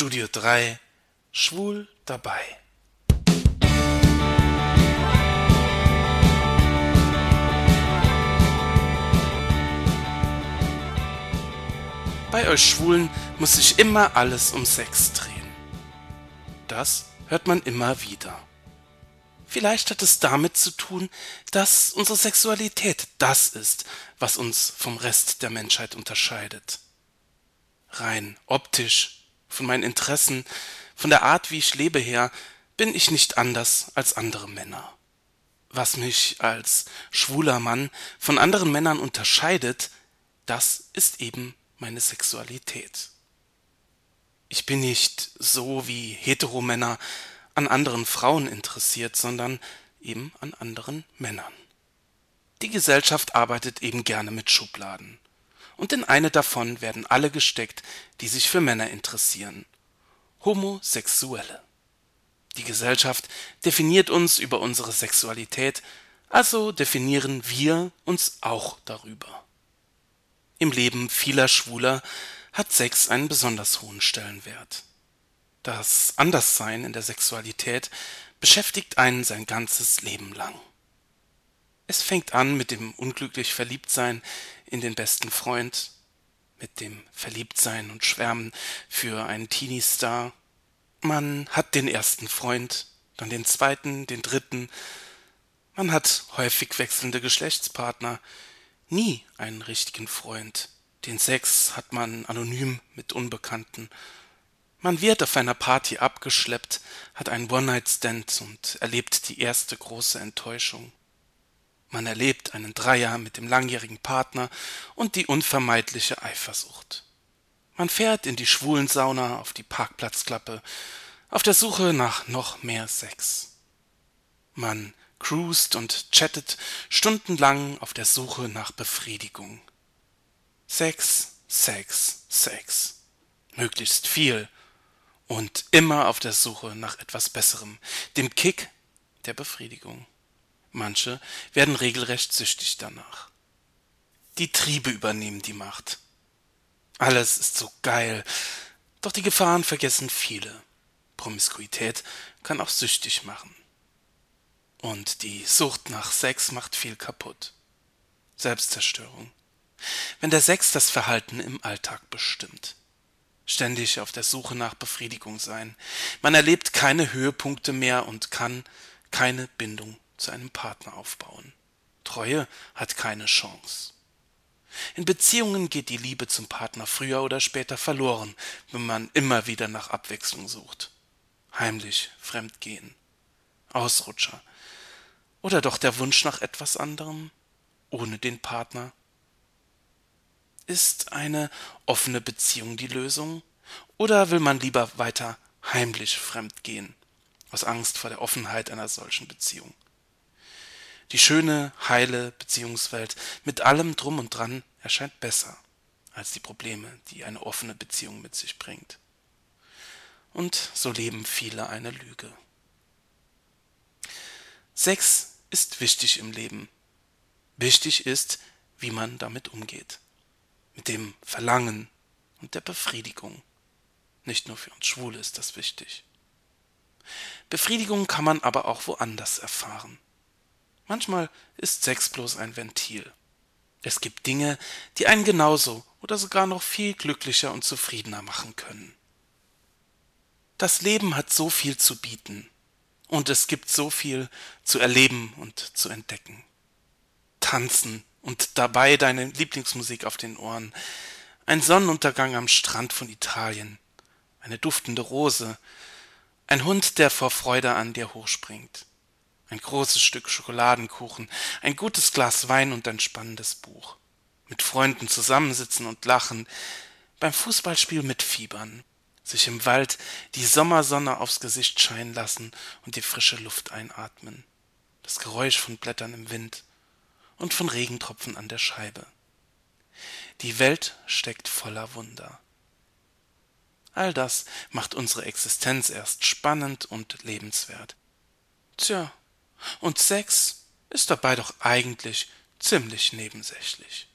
Studio 3 Schwul dabei. Bei euch Schwulen muss sich immer alles um Sex drehen. Das hört man immer wieder. Vielleicht hat es damit zu tun, dass unsere Sexualität das ist, was uns vom Rest der Menschheit unterscheidet. Rein optisch, von meinen Interessen, von der Art, wie ich lebe her, bin ich nicht anders als andere Männer. Was mich als schwuler Mann von anderen Männern unterscheidet, das ist eben meine Sexualität. Ich bin nicht so wie Heteromänner an anderen Frauen interessiert, sondern eben an anderen Männern. Die Gesellschaft arbeitet eben gerne mit Schubladen. Und in eine davon werden alle gesteckt, die sich für Männer interessieren. Homosexuelle. Die Gesellschaft definiert uns über unsere Sexualität, also definieren wir uns auch darüber. Im Leben vieler Schwuler hat Sex einen besonders hohen Stellenwert. Das Anderssein in der Sexualität beschäftigt einen sein ganzes Leben lang. Es fängt an mit dem unglücklich Verliebtsein in den besten Freund, mit dem Verliebtsein und Schwärmen für einen Teenie-Star. Man hat den ersten Freund, dann den zweiten, den dritten. Man hat häufig wechselnde Geschlechtspartner, nie einen richtigen Freund. Den Sex hat man anonym mit Unbekannten. Man wird auf einer Party abgeschleppt, hat einen One-Night-Stand und erlebt die erste große Enttäuschung. Man erlebt einen Dreier mit dem langjährigen Partner und die unvermeidliche Eifersucht. Man fährt in die Schwulensauna auf die Parkplatzklappe, auf der Suche nach noch mehr Sex. Man cruist und chattet stundenlang auf der Suche nach Befriedigung. Sex, Sex, Sex. Möglichst viel und immer auf der Suche nach etwas Besserem, dem Kick der Befriedigung. Manche werden regelrecht süchtig danach. Die Triebe übernehmen die Macht. Alles ist so geil, doch die Gefahren vergessen viele. Promiskuität kann auch süchtig machen. Und die Sucht nach Sex macht viel kaputt. Selbstzerstörung. Wenn der Sex das Verhalten im Alltag bestimmt. Ständig auf der Suche nach Befriedigung sein. Man erlebt keine Höhepunkte mehr und kann keine Bindung zu einem Partner aufbauen. Treue hat keine Chance. In Beziehungen geht die Liebe zum Partner früher oder später verloren, wenn man immer wieder nach Abwechslung sucht. Heimlich Fremdgehen. Ausrutscher, oder doch der Wunsch nach etwas anderem ohne den Partner? Ist eine offene Beziehung die Lösung? Oder will man lieber weiter heimlich fremd gehen, aus Angst vor der Offenheit einer solchen Beziehung? Die schöne, heile Beziehungswelt mit allem drum und dran erscheint besser als die Probleme, die eine offene Beziehung mit sich bringt. Und so leben viele eine Lüge. Sex ist wichtig im Leben. Wichtig ist, wie man damit umgeht. Mit dem Verlangen und der Befriedigung. Nicht nur für uns Schwule ist das wichtig. Befriedigung kann man aber auch woanders erfahren. Manchmal ist Sex bloß ein Ventil. Es gibt Dinge, die einen genauso oder sogar noch viel glücklicher und zufriedener machen können. Das Leben hat so viel zu bieten. Und es gibt so viel zu erleben und zu entdecken. Tanzen und dabei deine Lieblingsmusik auf den Ohren. Ein Sonnenuntergang am Strand von Italien. Eine duftende Rose. Ein Hund, der vor Freude an dir hochspringt. Ein großes Stück Schokoladenkuchen. Ein gutes Glas Wein und ein spannendes Buch. Mit Freunden zusammensitzen und lachen. Beim Fußballspiel mitfiebern sich im Wald die Sommersonne aufs Gesicht scheinen lassen und die frische Luft einatmen, das Geräusch von Blättern im Wind und von Regentropfen an der Scheibe. Die Welt steckt voller Wunder. All das macht unsere Existenz erst spannend und lebenswert. Tja, und Sex ist dabei doch eigentlich ziemlich nebensächlich.